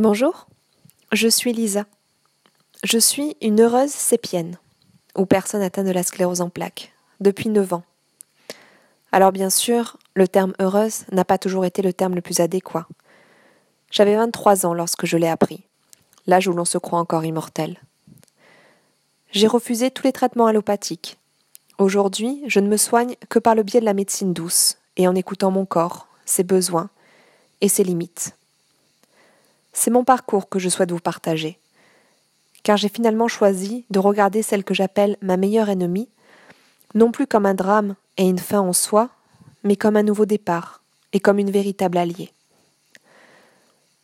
Bonjour, je suis Lisa. Je suis une heureuse sépienne, ou personne atteinte de la sclérose en plaques, depuis 9 ans. Alors bien sûr, le terme heureuse n'a pas toujours été le terme le plus adéquat. J'avais 23 ans lorsque je l'ai appris, l'âge où l'on se croit encore immortel. J'ai refusé tous les traitements allopathiques. Aujourd'hui, je ne me soigne que par le biais de la médecine douce et en écoutant mon corps, ses besoins et ses limites. C'est mon parcours que je souhaite vous partager. Car j'ai finalement choisi de regarder celle que j'appelle ma meilleure ennemie, non plus comme un drame et une fin en soi, mais comme un nouveau départ et comme une véritable alliée.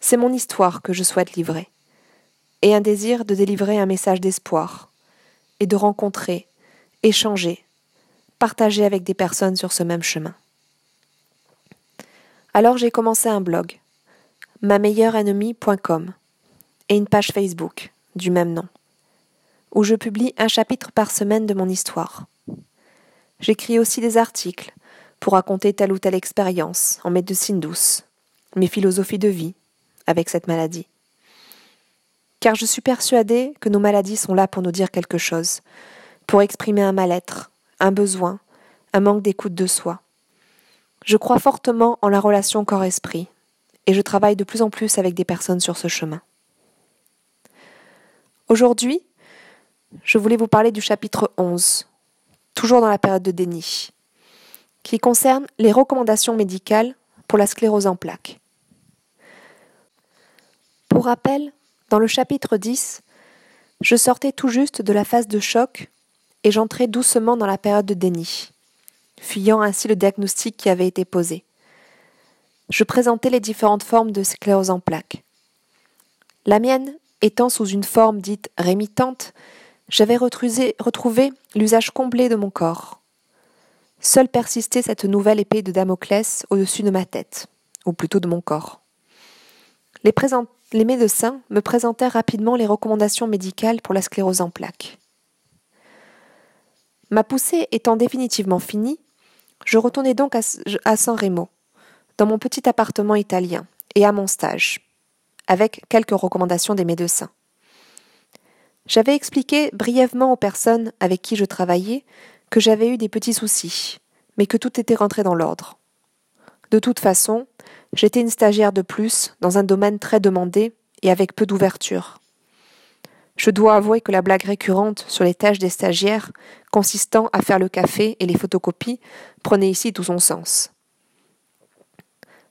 C'est mon histoire que je souhaite livrer, et un désir de délivrer un message d'espoir, et de rencontrer, échanger, partager avec des personnes sur ce même chemin. Alors j'ai commencé un blog, ma meilleure ennemie.com et une page Facebook du même nom, où je publie un chapitre par semaine de mon histoire. J'écris aussi des articles pour raconter telle ou telle expérience en médecine douce, mes philosophies de vie avec cette maladie. Car je suis persuadée que nos maladies sont là pour nous dire quelque chose, pour exprimer un mal-être, un besoin, un manque d'écoute de soi. Je crois fortement en la relation corps-esprit, et je travaille de plus en plus avec des personnes sur ce chemin. Aujourd'hui, je voulais vous parler du chapitre 11, toujours dans la période de déni, qui concerne les recommandations médicales pour la sclérose en plaques. Pour rappel, dans le chapitre 10, je sortais tout juste de la phase de choc et j'entrais doucement dans la période de déni, fuyant ainsi le diagnostic qui avait été posé je présentais les différentes formes de sclérose en plaques. La mienne étant sous une forme dite rémitante, j'avais retrouvé l'usage complet de mon corps. Seule persistait cette nouvelle épée de Damoclès au-dessus de ma tête, ou plutôt de mon corps. Les, médecins me présentèrent rapidement les recommandations médicales pour la sclérose en plaques. Ma poussée étant définitivement finie, je retournai donc à San Remo, dans mon petit appartement italien et à mon stage, avec quelques recommandations des médecins. J'avais expliqué brièvement aux personnes avec qui je travaillais que j'avais eu des petits soucis, mais que tout était rentré dans l'ordre. De toute façon, j'étais une stagiaire de plus dans un domaine très demandé et avec peu d'ouverture. Je dois avouer que la blague récurrente sur les tâches des stagiaires, consistant à faire le café et les photocopies, prenait ici tout son sens.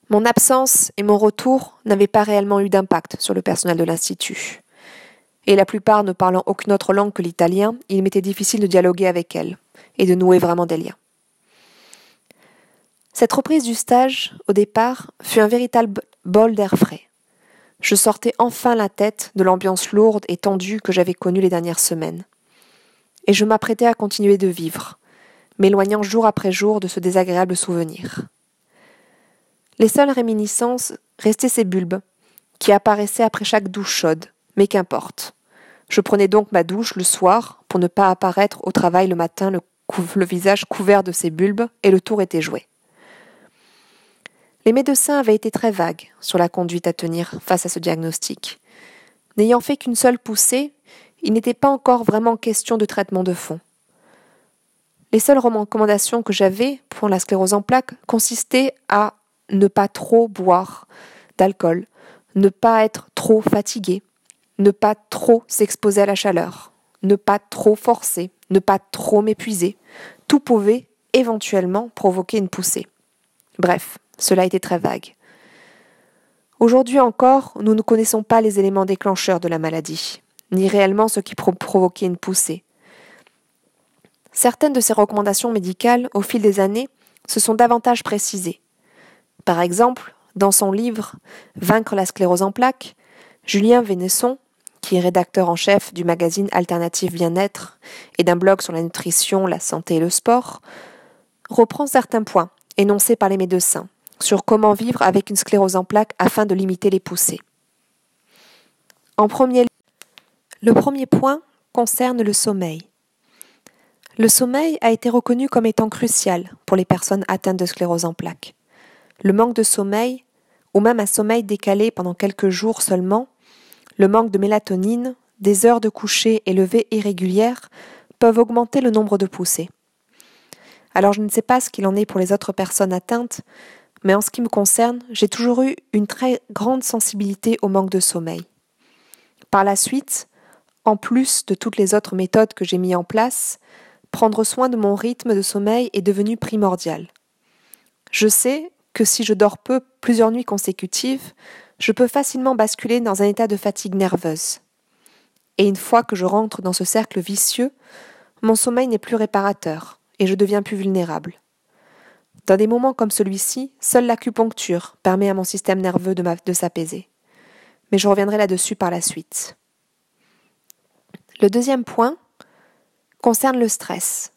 Mon absence et mon retour n'avaient pas réellement eu d'impact sur le personnel de l'Institut. Et la plupart ne parlant aucune autre langue que l'italien, il m'était difficile de dialoguer avec elles et de nouer vraiment des liens. Cette reprise du stage, au départ, fut un véritable bol d'air frais. Je sortais enfin la tête de l'ambiance lourde et tendue que j'avais connue les dernières semaines. Et je m'apprêtais à continuer de vivre, m'éloignant jour après jour de ce désagréable souvenir. Les seules réminiscences restaient ces bulbes, qui apparaissaient après chaque douche chaude, mais qu'importe. Je prenais donc ma douche le soir pour ne pas apparaître au travail le matin le, visage couvert de ces bulbes, et le tour était joué. Les médecins avaient été très vagues sur la conduite à tenir face à ce diagnostic. N'ayant fait qu'une seule poussée, il n'était pas encore vraiment question de traitement de fond. Les seules recommandations que j'avais pour la sclérose en plaques consistaient à ne pas trop boire d'alcool, ne pas être trop fatigué, ne pas trop s'exposer à la chaleur, ne pas trop forcer, ne pas trop m'épuiser. Tout pouvait éventuellement provoquer une poussée. Bref, cela était très vague. Aujourd'hui encore, nous ne connaissons pas les éléments déclencheurs de la maladie, ni réellement ce qui provoquait une poussée. Certaines de ces recommandations médicales, au fil des années, se sont davantage précisées, par exemple, dans son livre Vaincre la sclérose en plaques, Julien Vénesson, qui est rédacteur en chef du magazine Alternative Bien-être et d'un blog sur la nutrition, la santé et le sport, reprend certains points énoncés par les médecins sur comment vivre avec une sclérose en plaques afin de limiter les poussées. En premier le premier point concerne le sommeil. Le sommeil a été reconnu comme étant crucial pour les personnes atteintes de sclérose en plaques. Le manque de sommeil, ou même un sommeil décalé pendant quelques jours seulement, le manque de mélatonine, des heures de coucher et levée irrégulières peuvent augmenter le nombre de poussées. Alors je ne sais pas ce qu'il en est pour les autres personnes atteintes, mais en ce qui me concerne, j'ai toujours eu une très grande sensibilité au manque de sommeil. Par la suite, en plus de toutes les autres méthodes que j'ai mises en place, prendre soin de mon rythme de sommeil est devenu primordial. Je sais que si je dors peu plusieurs nuits consécutives, je peux facilement basculer dans un état de fatigue nerveuse. Et une fois que je rentre dans ce cercle vicieux, mon sommeil n'est plus réparateur et je deviens plus vulnérable. Dans des moments comme celui-ci, seule l'acupuncture permet à mon système nerveux de, de s'apaiser. Mais je reviendrai là-dessus par la suite. Le deuxième point concerne le stress.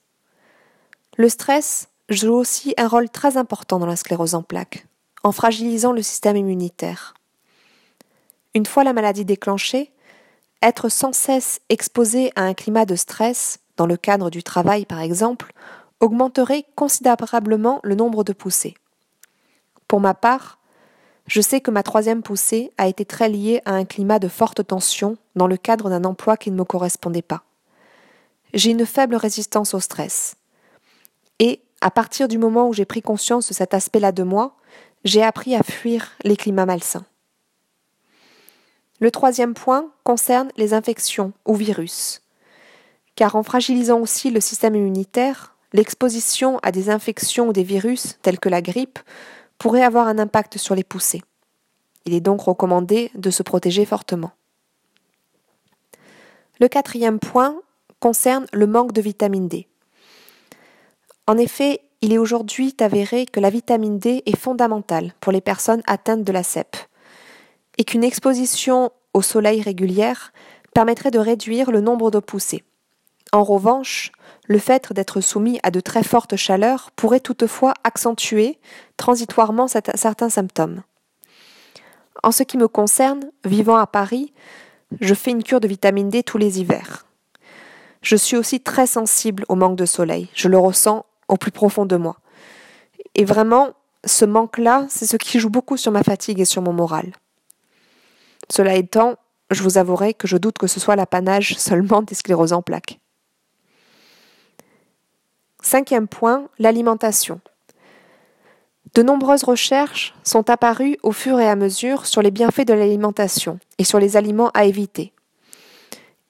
Le stress joue aussi un rôle très important dans la sclérose en plaques, en fragilisant le système immunitaire. Une fois la maladie déclenchée, être sans cesse exposé à un climat de stress, dans le cadre du travail par exemple, augmenterait considérablement le nombre de poussées. Pour ma part, je sais que ma troisième poussée a été très liée à un climat de forte tension dans le cadre d'un emploi qui ne me correspondait pas. J'ai une faible résistance au stress. À partir du moment où j'ai pris conscience de cet aspect-là de moi, j'ai appris à fuir les climats malsains. Le troisième point concerne les infections ou virus. Car en fragilisant aussi le système immunitaire, l'exposition à des infections ou des virus tels que la grippe pourrait avoir un impact sur les poussées. Il est donc recommandé de se protéger fortement. Le quatrième point concerne le manque de vitamine D. En effet, il est aujourd'hui avéré que la vitamine D est fondamentale pour les personnes atteintes de la CEP et qu'une exposition au soleil régulière permettrait de réduire le nombre de poussées. En revanche, le fait d'être soumis à de très fortes chaleurs pourrait toutefois accentuer transitoirement certains symptômes. En ce qui me concerne, vivant à Paris, je fais une cure de vitamine D tous les hivers. Je suis aussi très sensible au manque de soleil, je le ressens au plus profond de moi. Et vraiment, ce manque-là, c'est ce qui joue beaucoup sur ma fatigue et sur mon moral. Cela étant, je vous avouerai que je doute que ce soit l'apanage seulement des scléroses en plaques. Cinquième point, l'alimentation. De nombreuses recherches sont apparues au fur et à mesure sur les bienfaits de l'alimentation et sur les aliments à éviter.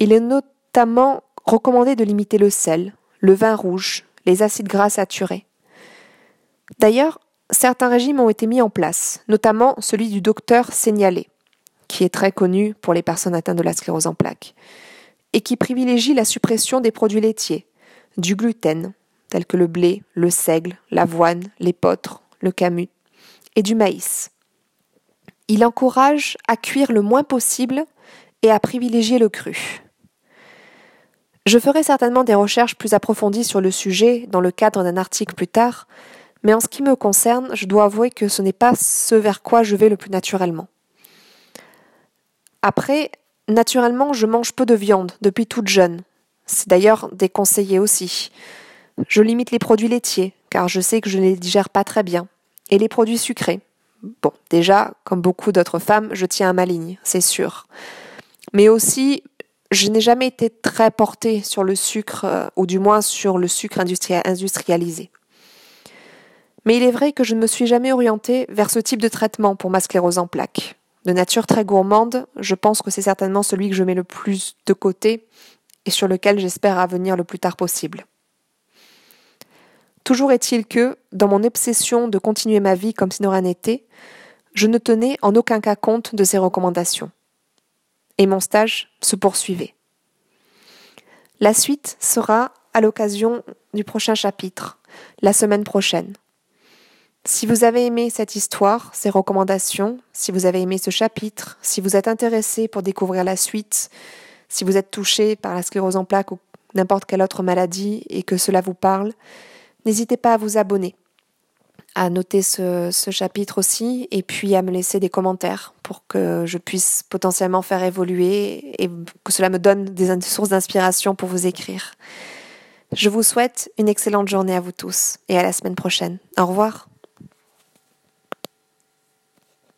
Il est notamment recommandé de limiter le sel, le vin rouge, les acides gras saturés. D'ailleurs, certains régimes ont été mis en place, notamment celui du docteur Signalé, qui est très connu pour les personnes atteintes de la sclérose en plaques, et qui privilégie la suppression des produits laitiers, du gluten, tels que le blé, le seigle, l'avoine, l'épeautre, le camus, et du maïs. Il encourage à cuire le moins possible et à privilégier le cru. Je ferai certainement des recherches plus approfondies sur le sujet dans le cadre d'un article plus tard, mais en ce qui me concerne, je dois avouer que ce n'est pas ce vers quoi je vais le plus naturellement. Après, naturellement, je mange peu de viande depuis toute jeune. C'est d'ailleurs déconseillé aussi. Je limite les produits laitiers, car je sais que je ne les digère pas très bien, et les produits sucrés. Bon, déjà, comme beaucoup d'autres femmes, je tiens à ma ligne, c'est sûr. Mais aussi, je n'ai jamais été très portée sur le sucre, euh, ou du moins sur le sucre industrialisé. Mais il est vrai que je ne me suis jamais orientée vers ce type de traitement pour ma sclérose en plaques. De nature très gourmande, je pense que c'est certainement celui que je mets le plus de côté et sur lequel j'espère venir le plus tard possible. Toujours est-il que, dans mon obsession de continuer ma vie comme si de rien n'était, je ne tenais en aucun cas compte de ces recommandations. Et mon stage se poursuivait. La suite sera à l'occasion du prochain chapitre, la semaine prochaine. Si vous avez aimé cette histoire, ces recommandations, si vous avez aimé ce chapitre, si vous êtes intéressé pour découvrir la suite, si vous êtes touché par la sclérose en plaques ou n'importe quelle autre maladie et que cela vous parle, N'hésitez pas à vous abonner, à noter ce, chapitre aussi, et puis à me laisser des commentaires pour que je puisse potentiellement faire évoluer et que cela me donne des sources d'inspiration pour vous écrire. Je vous souhaite une excellente journée à vous tous et à la semaine prochaine. Au revoir.